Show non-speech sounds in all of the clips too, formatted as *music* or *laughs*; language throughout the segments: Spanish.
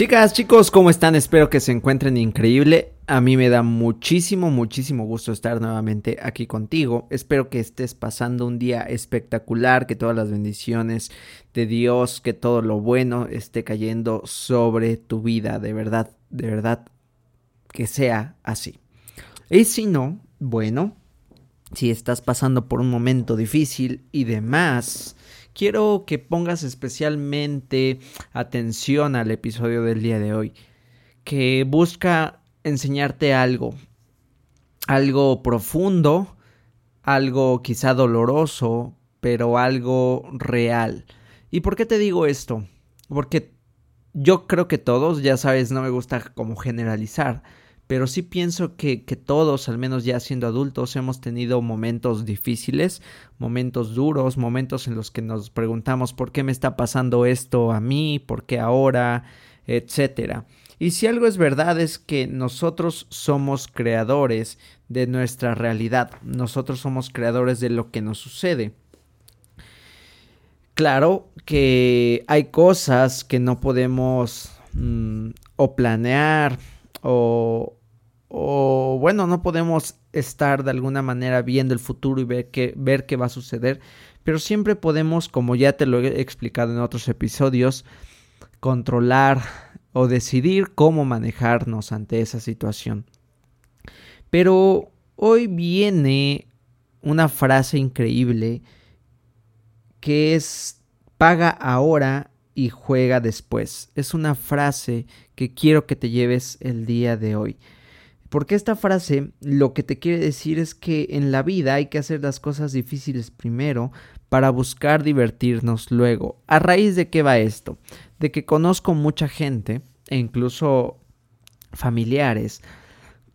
Chicas, chicos, ¿cómo están? Espero que se encuentren increíble. A mí me da muchísimo, muchísimo gusto estar nuevamente aquí contigo. Espero que estés pasando un día espectacular, que todas las bendiciones de Dios, que todo lo bueno esté cayendo sobre tu vida. De verdad, de verdad, que sea así. Y si no, bueno, si estás pasando por un momento difícil y demás, quiero que pongas especialmente atención al episodio del día de hoy, que busca enseñarte algo, algo profundo, algo quizá doloroso, pero algo real. ¿Y por qué te digo esto? Porque yo creo que todos, ya sabes, no me gusta como generalizar, pero sí pienso que, que, todos, al menos ya siendo adultos, hemos tenido momentos difíciles, momentos duros, momentos en los que nos preguntamos por qué me está pasando esto a mí, por qué ahora, etcétera. Y si algo es verdad es que nosotros somos creadores de nuestra realidad, nosotros somos creadores de lo que nos sucede. Claro que hay cosas que no podemos mmm, o planear o, o bueno, no podemos estar de alguna manera viendo el futuro y ver qué, ver qué va a suceder, pero siempre podemos, como ya te lo he explicado en otros episodios, controlar o decidir cómo manejarnos ante esa situación. Pero hoy viene una frase increíble que es paga ahora y juega después. Es una frase que quiero que te lleves el día de hoy. Porque esta frase lo que te quiere decir es que en la vida hay que hacer las cosas difíciles primero para buscar divertirnos luego. ¿A raíz de qué va esto? De que conozco mucha gente, e incluso familiares,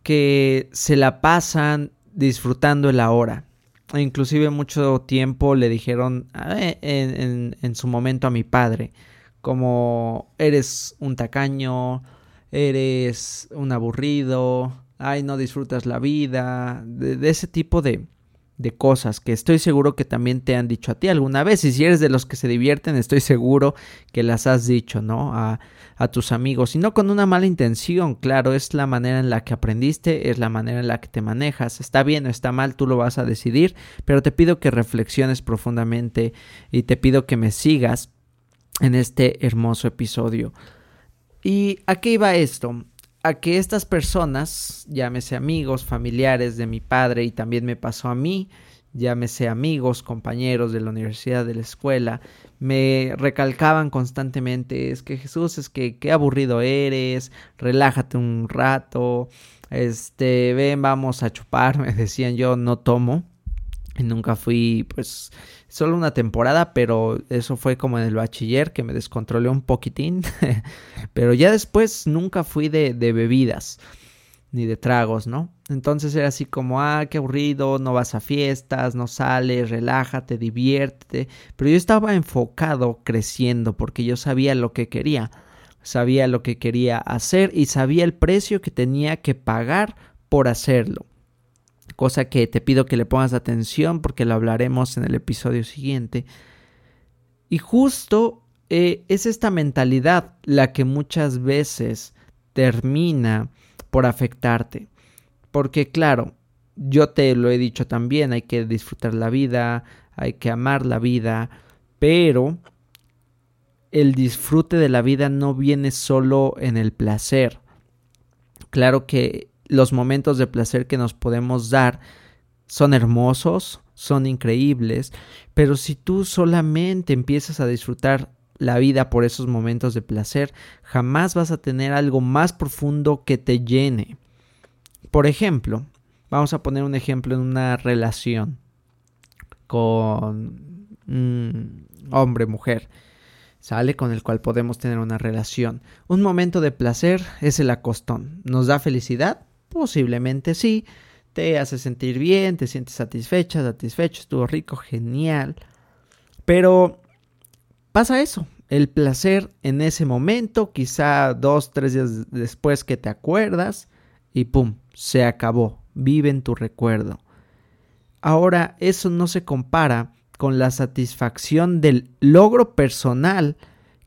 que se la pasan disfrutando el ahora. E inclusive mucho tiempo le dijeron en, en, en su momento a mi padre, como eres un tacaño, eres un aburrido, ay, no disfrutas la vida, de, ese tipo de, de cosas que estoy seguro que también te han dicho a ti alguna vez. Y si eres de los que se divierten, estoy seguro que las has dicho, ¿no? A, a, tus amigos. Y no con una mala intención, claro, es la manera en la que aprendiste, es la manera en la que te manejas. Está bien o está mal, tú lo vas a decidir, pero te pido que reflexiones profundamente y te pido que me sigas en este hermoso episodio. ¿Y a qué iba esto? A que estas personas, llámese amigos, familiares de mi padre y también me pasó a mí, llámese amigos, compañeros de la universidad, de la escuela, me recalcaban constantemente, es que Jesús, es que qué aburrido eres, relájate un rato, este, ven, vamos a chupar, *laughs* me decían yo no tomo, nunca fui pues solo una temporada, pero eso fue como en el bachiller que me descontrolé un poquitín. *laughs* pero ya después nunca fui de, de, bebidas ni de tragos, ¿no? Entonces era así como, ah, qué aburrido, no vas a fiestas, no sales, relájate, diviértete. Pero yo estaba enfocado creciendo porque yo sabía lo que quería. Sabía lo que quería hacer y sabía el precio que tenía que pagar por hacerlo. Cosa que te pido que le pongas atención porque lo hablaremos en el episodio siguiente. Y justo eh, es esta mentalidad la que muchas veces termina por afectarte. Porque claro, yo te lo he dicho también, hay que disfrutar la vida, hay que amar la vida, pero el disfrute de la vida no viene solo en el placer. Claro que los momentos de placer que nos podemos dar son hermosos, son increíbles, pero si tú solamente empiezas a disfrutar la vida por esos momentos de placer, jamás vas a tener algo más profundo que te llene. Por ejemplo, vamos a poner un ejemplo en una relación con hombre-mujer, sale con el cual podemos tener una relación. Un momento de placer es el acostón. ¿Nos da felicidad? Posiblemente sí. Te hace sentir bien, te sientes satisfecha, satisfecho, estuvo rico, genial. Pero pasa eso, el placer en ese momento, quizá dos, tres días después que te acuerdas y pum, se acabó, vive en tu recuerdo. Ahora, eso no se compara con la satisfacción del logro personal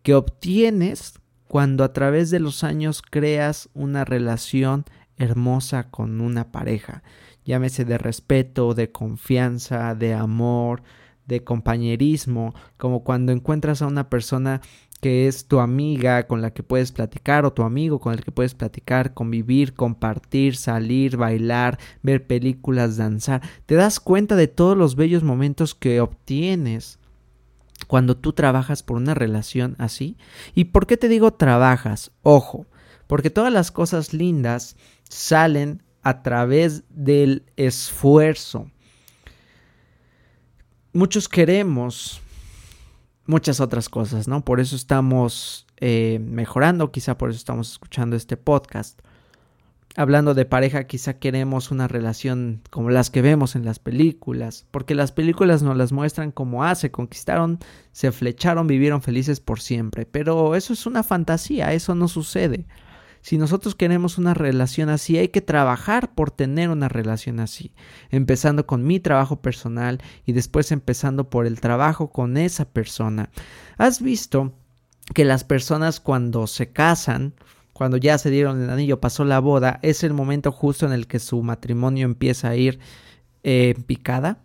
que obtienes cuando a través de los años creas una relación hermosa con una pareja, llámese de respeto, de confianza, de amor, de compañerismo, como cuando encuentras a una persona que es tu amiga con la que puedes platicar o tu amigo con el que puedes platicar, convivir, compartir, salir, bailar, ver películas, danzar. Te das cuenta de todos los bellos momentos que obtienes cuando tú trabajas por una relación así. ¿Y por qué te digo trabajas? Ojo, porque todas las cosas lindas salen a través del esfuerzo. Muchos queremos muchas otras cosas, ¿no? Por eso estamos eh, mejorando, quizá por eso estamos escuchando este podcast. Hablando de pareja, quizá queremos una relación como las que vemos en las películas, porque las películas nos las muestran como, ah, se conquistaron, se flecharon, vivieron felices por siempre, pero eso es una fantasía, eso no sucede. Si nosotros queremos una relación así, hay que trabajar por tener una relación así, empezando con mi trabajo personal y después empezando por el trabajo con esa persona. ¿Has visto que las personas cuando se casan, cuando ya se dieron el anillo, pasó la boda, es el momento justo en el que su matrimonio empieza a ir eh, picada?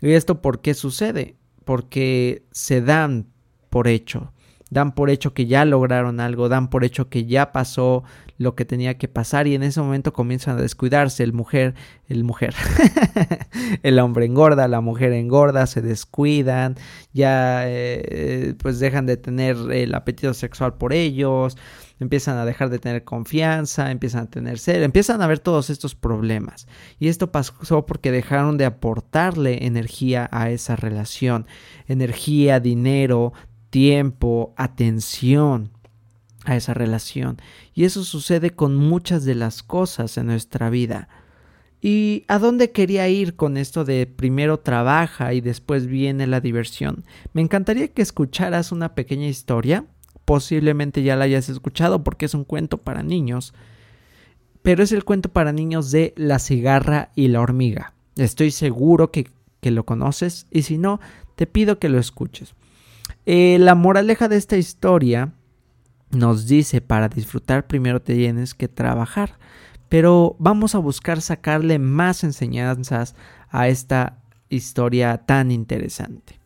¿Y esto por qué sucede? Porque se dan por hecho dan por hecho que ya lograron algo, dan por hecho que ya pasó lo que tenía que pasar y en ese momento comienzan a descuidarse el mujer, el mujer, *laughs* el hombre engorda, la mujer engorda, se descuidan, ya eh, pues dejan de tener el apetito sexual por ellos, empiezan a dejar de tener confianza, empiezan a tener ser, empiezan a ver todos estos problemas. Y esto pasó porque dejaron de aportarle energía a esa relación, energía, dinero, tiempo, atención a esa relación. Y eso sucede con muchas de las cosas en nuestra vida. ¿Y a dónde quería ir con esto de primero trabaja y después viene la diversión? Me encantaría que escucharas una pequeña historia. Posiblemente ya la hayas escuchado porque es un cuento para niños. Pero es el cuento para niños de La cigarra y la hormiga. Estoy seguro que, que lo conoces y si no, te pido que lo escuches. Eh, la moraleja de esta historia nos dice para disfrutar primero te tienes que trabajar, pero vamos a buscar sacarle más enseñanzas a esta historia tan interesante.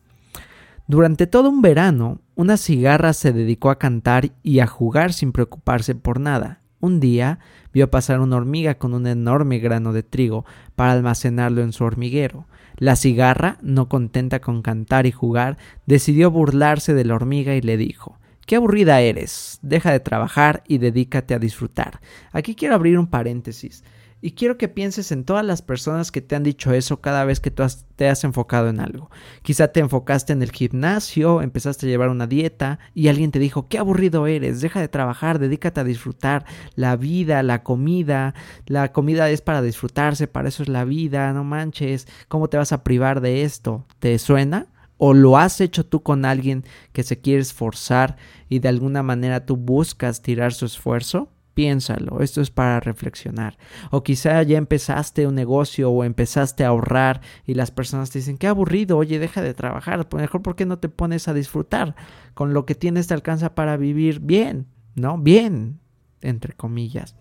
Durante todo un verano, una cigarra se dedicó a cantar y a jugar sin preocuparse por nada. Un día vio pasar una hormiga con un enorme grano de trigo para almacenarlo en su hormiguero. La cigarra, no contenta con cantar y jugar, decidió burlarse de la hormiga y le dijo Qué aburrida eres. Deja de trabajar y dedícate a disfrutar. Aquí quiero abrir un paréntesis. Y quiero que pienses en todas las personas que te han dicho eso cada vez que tú te has enfocado en algo. Quizá te enfocaste en el gimnasio, empezaste a llevar una dieta y alguien te dijo, qué aburrido eres, deja de trabajar, dedícate a disfrutar la vida, la comida. La comida es para disfrutarse, para eso es la vida, no manches, ¿cómo te vas a privar de esto? ¿Te suena? ¿O lo has hecho tú con alguien que se quiere esforzar y de alguna manera tú buscas tirar su esfuerzo? Piénsalo, esto es para reflexionar. O quizá ya empezaste un negocio o empezaste a ahorrar y las personas te dicen, qué aburrido, oye, deja de trabajar, mejor ¿por qué no te pones a disfrutar? Con lo que tienes te alcanza para vivir bien, ¿no? Bien, entre comillas.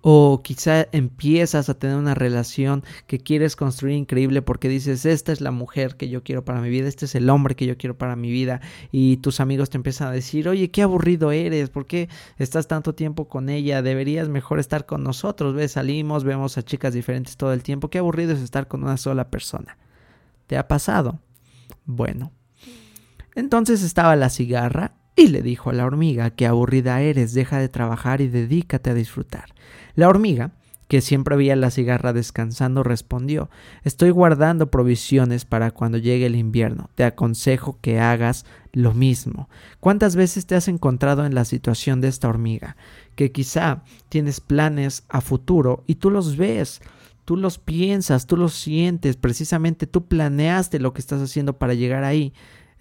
O quizá empiezas a tener una relación que quieres construir increíble porque dices, esta es la mujer que yo quiero para mi vida, este es el hombre que yo quiero para mi vida. Y tus amigos te empiezan a decir, oye, qué aburrido eres, ¿por qué estás tanto tiempo con ella? Deberías mejor estar con nosotros. Ves, salimos, vemos a chicas diferentes todo el tiempo. Qué aburrido es estar con una sola persona. ¿Te ha pasado? Bueno. Entonces estaba la cigarra y le dijo a la hormiga, qué aburrida eres, deja de trabajar y dedícate a disfrutar. La hormiga, que siempre veía la cigarra descansando, respondió, estoy guardando provisiones para cuando llegue el invierno. Te aconsejo que hagas lo mismo. ¿Cuántas veces te has encontrado en la situación de esta hormiga? Que quizá tienes planes a futuro y tú los ves, tú los piensas, tú los sientes, precisamente tú planeaste lo que estás haciendo para llegar ahí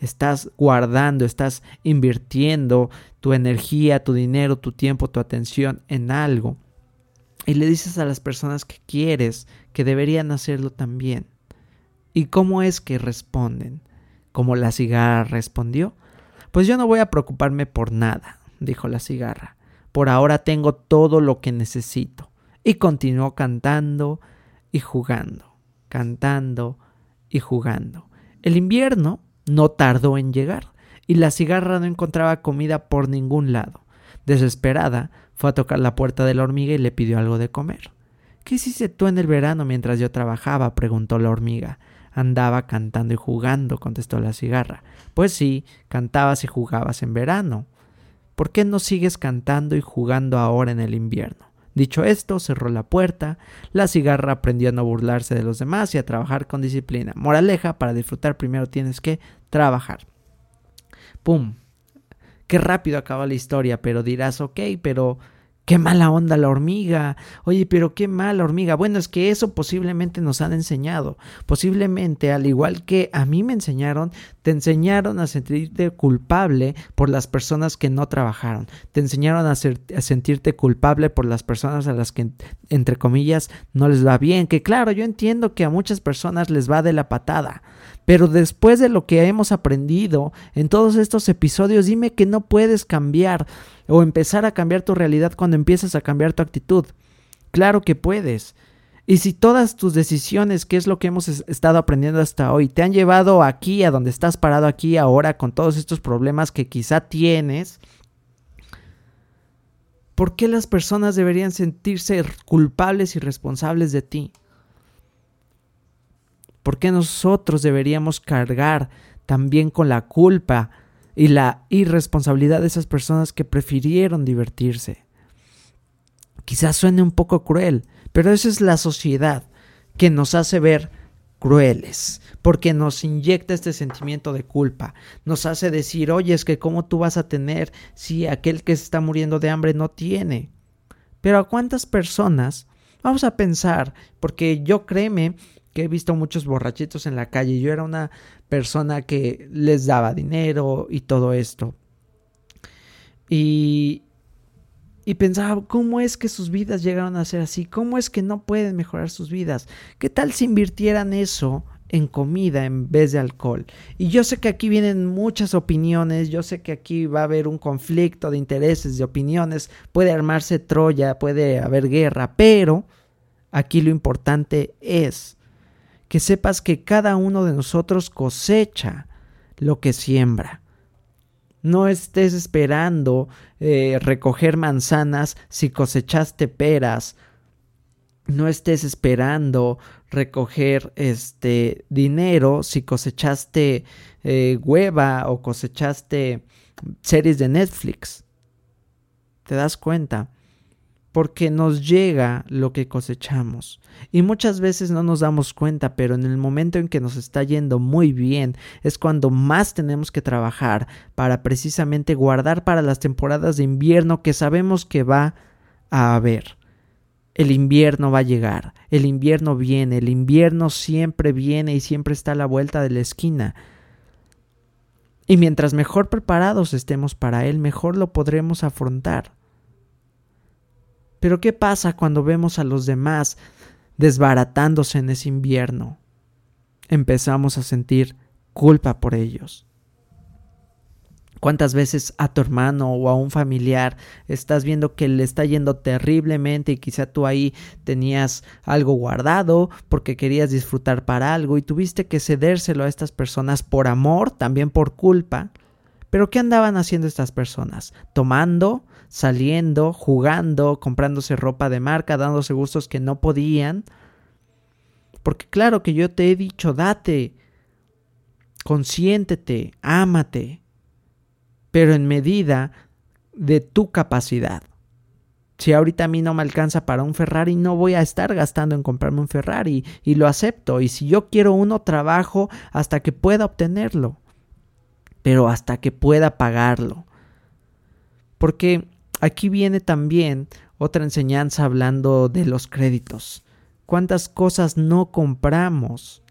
estás guardando, estás invirtiendo tu energía, tu dinero, tu tiempo, tu atención en algo. Y le dices a las personas que quieres que deberían hacerlo también. ¿Y cómo es que responden? ¿Como la cigarra respondió? Pues yo no voy a preocuparme por nada, dijo la cigarra. Por ahora tengo todo lo que necesito. Y continuó cantando y jugando, cantando y jugando. El invierno no tardó en llegar, y la cigarra no encontraba comida por ningún lado. Desesperada, fue a tocar la puerta de la hormiga y le pidió algo de comer. ¿Qué hiciste tú en el verano mientras yo trabajaba? preguntó la hormiga. Andaba cantando y jugando, contestó la cigarra. Pues sí, cantabas y jugabas en verano. ¿Por qué no sigues cantando y jugando ahora en el invierno? Dicho esto, cerró la puerta, la cigarra aprendió a no burlarse de los demás y a trabajar con disciplina. Moraleja, para disfrutar primero tienes que trabajar. ¡Pum! Qué rápido acaba la historia, pero dirás, ok, pero Qué mala onda la hormiga. Oye, pero qué mala hormiga. Bueno, es que eso posiblemente nos han enseñado. Posiblemente, al igual que a mí me enseñaron, te enseñaron a sentirte culpable por las personas que no trabajaron. Te enseñaron a, a, sentirte culpable por las personas a las que, entre comillas, no les va bien. Que claro, yo entiendo que a muchas personas les va de la patada. Pero después de lo que hemos aprendido en todos estos episodios, dime que no puedes cambiar o empezar a cambiar tu realidad cuando empiezas a cambiar tu actitud. Claro que puedes. Y si todas tus decisiones, que es lo que hemos estado aprendiendo hasta hoy, te han llevado aquí, a donde estás parado aquí ahora, con todos estos problemas que quizá tienes, ¿por qué las personas deberían sentirse culpables y responsables de ti? ¿Por qué nosotros deberíamos cargar también con la culpa y la irresponsabilidad de esas personas que prefirieron divertirse. Quizás suene un poco cruel, pero esa es la sociedad que nos hace ver crueles, porque nos inyecta este sentimiento de culpa, nos hace decir, oye, es que cómo tú vas a tener si aquel que se está muriendo de hambre no tiene. Pero a cuántas personas, vamos a pensar, porque yo créeme que he visto muchos borrachitos en la calle. Yo era una persona que les daba dinero y todo esto. Y, y pensaba, ¿cómo es que sus vidas llegaron a ser así? ¿Cómo es que no pueden mejorar sus vidas? ¿Qué tal si invirtieran eso en comida en vez de alcohol? Y yo sé que aquí vienen muchas opiniones, yo sé que aquí va a haber un conflicto de intereses, de opiniones, puede armarse Troya, puede haber guerra, pero aquí lo importante es que sepas que cada uno de nosotros cosecha lo que siembra. No estés esperando eh, recoger manzanas si cosechaste peras. No estés esperando recoger este dinero si cosechaste eh, hueva o cosechaste series de Netflix. ¿Te das cuenta? Porque nos llega lo que cosechamos. Y muchas veces no nos damos cuenta, pero en el momento en que nos está yendo muy bien es cuando más tenemos que trabajar para precisamente guardar para las temporadas de invierno que sabemos que va a haber. El invierno va a llegar, el invierno viene, el invierno siempre viene y siempre está a la vuelta de la esquina. Y mientras mejor preparados estemos para él, mejor lo podremos afrontar. Pero ¿qué pasa cuando vemos a los demás desbaratándose en ese invierno? Empezamos a sentir culpa por ellos. ¿Cuántas veces a tu hermano o a un familiar estás viendo que le está yendo terriblemente y quizá tú ahí tenías algo guardado porque querías disfrutar para algo y tuviste que cedérselo a estas personas por amor, también por culpa? Pero ¿qué andaban haciendo estas personas? Tomando, saliendo, jugando, comprándose ropa de marca, dándose gustos que no podían. Porque claro que yo te he dicho, date, consiéntete, ámate pero en medida de tu capacidad. Si ahorita a mí no me alcanza para un Ferrari, no voy a estar gastando en comprarme un Ferrari y lo acepto. Y si yo quiero uno, trabajo hasta que pueda obtenerlo, pero hasta que pueda pagarlo. Porque aquí viene también otra enseñanza hablando de los créditos. ¿Cuántas cosas no compramos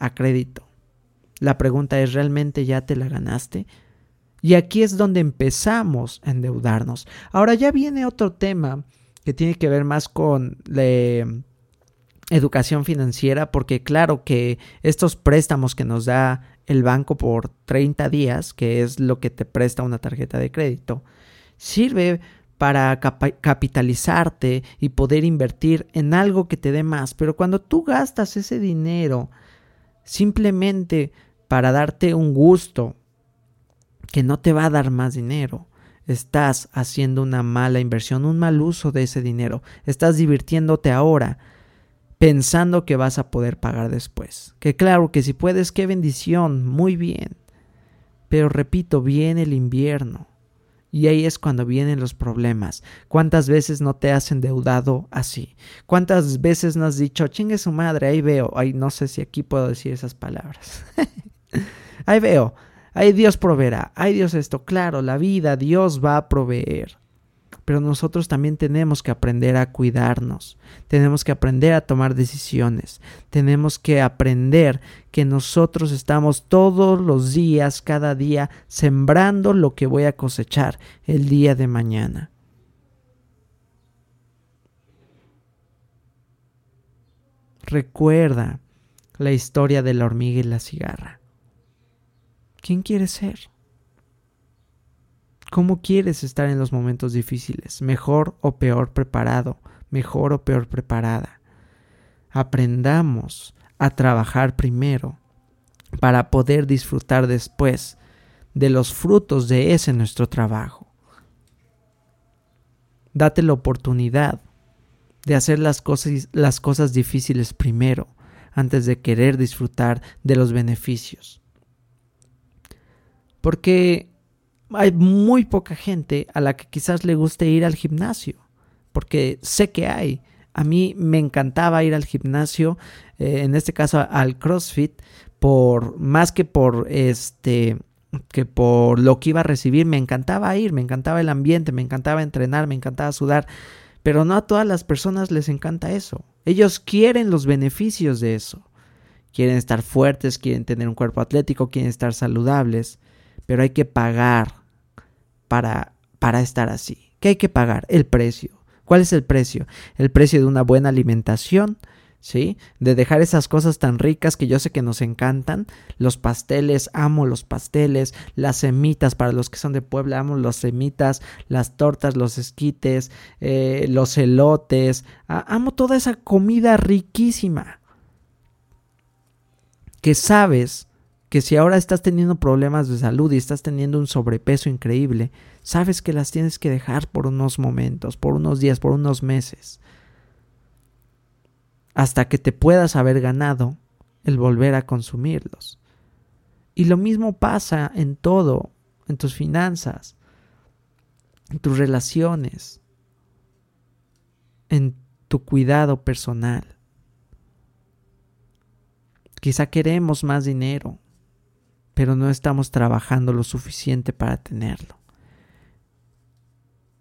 a crédito? La pregunta es, ¿realmente ya te la ganaste? Y aquí es donde empezamos a endeudarnos. Ahora ya viene otro tema que tiene que ver más con la educación financiera, porque claro que estos préstamos que nos da el banco por 30 días, que es lo que te presta una tarjeta de crédito, sirve para capitalizarte y poder invertir en algo que te dé más. Pero cuando tú gastas ese dinero simplemente para darte un gusto que no te va a dar más dinero. Estás haciendo una mala inversión, un mal uso de ese dinero. Estás divirtiéndote ahora pensando que vas a poder pagar después. Que claro que si puedes, qué bendición, muy bien. Pero repito, viene el invierno. Y ahí es cuando vienen los problemas. ¿Cuántas veces no te has endeudado así? ¿Cuántas veces no has dicho, chingue su madre, ahí veo? Ay, no sé si aquí puedo decir esas palabras. *laughs* ahí veo, Ay, Dios proveerá. Ay, Dios esto. Claro, la vida, Dios va a proveer. Pero nosotros también tenemos que aprender a cuidarnos. Tenemos que aprender a tomar decisiones. Tenemos que aprender que nosotros estamos todos los días, cada día, sembrando lo que voy a cosechar el día de mañana. Recuerda la historia de la hormiga y la cigarra. ¿Quién quieres ser? ¿Cómo quieres estar en los momentos difíciles? ¿Mejor o peor preparado? ¿Mejor o peor preparada? Aprendamos a trabajar primero para poder disfrutar después de los frutos de ese nuestro trabajo. Date la oportunidad de hacer las cosas, las cosas difíciles primero antes de querer disfrutar de los beneficios. Porque hay muy poca gente a la que quizás le guste ir al gimnasio. Porque sé que hay. A mí me encantaba ir al gimnasio, eh, en este caso al CrossFit, por más que por este que por lo que iba a recibir, me encantaba ir, me encantaba el ambiente, me encantaba entrenar, me encantaba sudar, pero no a todas las personas les encanta eso. Ellos quieren los beneficios de eso. Quieren estar fuertes, quieren tener un cuerpo atlético, quieren estar saludables pero hay que pagar para, para estar así. ¿Qué hay que pagar? El precio. ¿Cuál es el precio? El precio de una buena alimentación, ¿sí? De dejar esas cosas tan ricas que yo sé que nos encantan. Los pasteles, amo los pasteles, las semitas, para los que son de Puebla, amo las semitas, las tortas, los esquites, eh, los elotes, amo toda esa comida riquísima. Que sabes que si ahora estás teniendo problemas de salud y estás teniendo un sobrepeso increíble, sabes que las tienes que dejar por unos momentos, por unos días, por unos meses, hasta que te puedas haber ganado el volver a consumirlos. Y lo mismo pasa en todo, en tus finanzas, en tus relaciones, en tu cuidado personal. Quizá queremos más dinero, pero no estamos trabajando lo suficiente para tenerlo.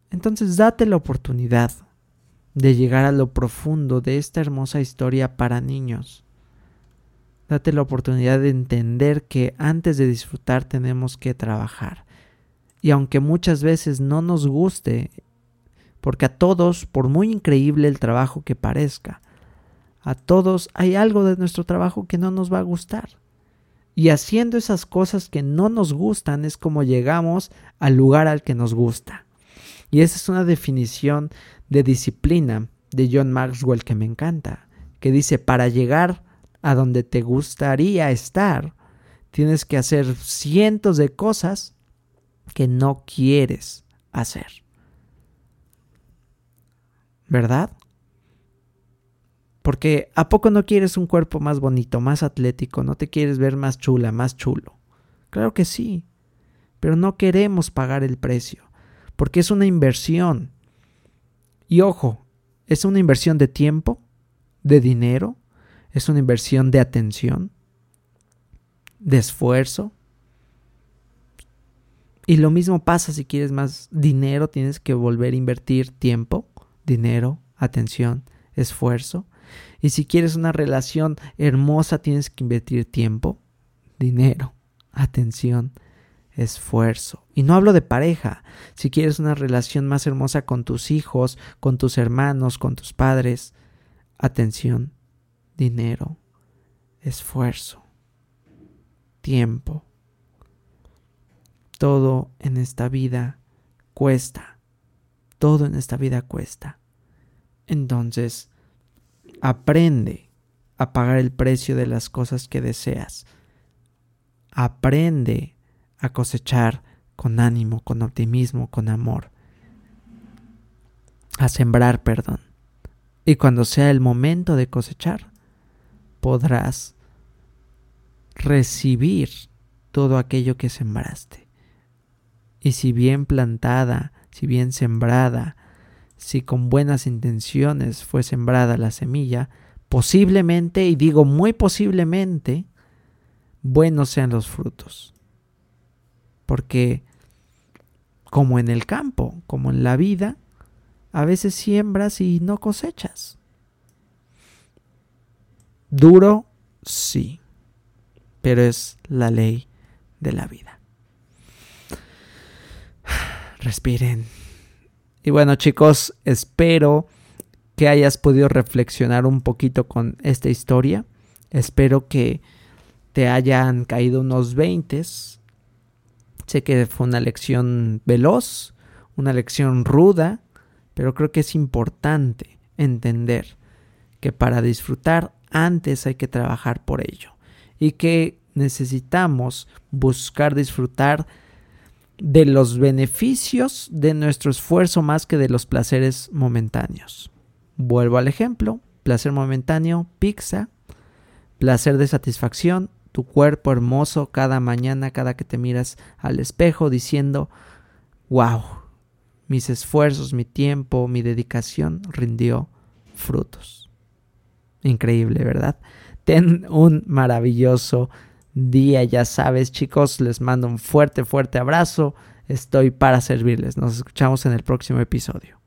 Entonces date la oportunidad de llegar a lo profundo de esta hermosa historia para niños. Date la oportunidad de entender que antes de disfrutar tenemos que trabajar. Y aunque muchas veces no nos guste, Porque a todos, por muy increíble el trabajo que parezca, a todos hay algo de nuestro trabajo que no nos va a gustar. Y haciendo esas cosas que no nos gustan es como llegamos al lugar al que nos gusta. Y esa es una definición de disciplina de John Maxwell que me encanta, que dice, para llegar a donde te gustaría estar, tienes que hacer cientos de cosas que no quieres hacer. ¿Verdad? Porque ¿a poco no quieres un cuerpo más bonito, más atlético? ¿No te quieres ver más chula, más chulo? Claro que sí, pero no queremos pagar el precio, porque es una inversión. Y ojo, es una inversión de tiempo, de dinero, es una inversión de atención, de esfuerzo. Y lo mismo pasa si quieres más dinero, tienes que volver a invertir tiempo, dinero, atención, esfuerzo. Y si quieres una relación hermosa, tienes que invertir tiempo, dinero, atención, esfuerzo. Y no hablo de pareja. Si quieres una relación más hermosa con tus hijos, con tus hermanos, con tus padres, atención, dinero, esfuerzo, tiempo. Todo en esta vida cuesta. Todo en esta vida cuesta. Entonces, Aprende a pagar el precio de las cosas que deseas. Aprende a cosechar con ánimo, con optimismo, con amor. A sembrar perdón. Y cuando sea el momento de cosechar, podrás recibir todo aquello que sembraste. Y si bien plantada, si bien sembrada, si con buenas intenciones fue sembrada la semilla, posiblemente, y digo muy posiblemente, buenos sean los frutos. Porque como en el campo, como en la vida, a veces siembras y no cosechas. Duro, sí, pero es la ley de la vida. *sighs* Respiren. Y bueno chicos, espero que hayas podido reflexionar un poquito con esta historia. Espero que te hayan caído unos 20. Sé que fue una lección veloz, una lección ruda, pero creo que es importante entender que para disfrutar antes hay que trabajar por ello y que necesitamos buscar disfrutar de los beneficios de nuestro esfuerzo más que de los placeres momentáneos. Vuelvo al ejemplo, placer momentáneo, pizza, placer de satisfacción, tu cuerpo hermoso cada mañana, cada que te miras al espejo diciendo, wow, mis esfuerzos, mi tiempo, mi dedicación rindió frutos. Increíble, ¿verdad? Ten un maravilloso día. Ya sabes, chicos, les mando un fuerte, fuerte abrazo. Estoy para servirles. Nos escuchamos en el próximo episodio.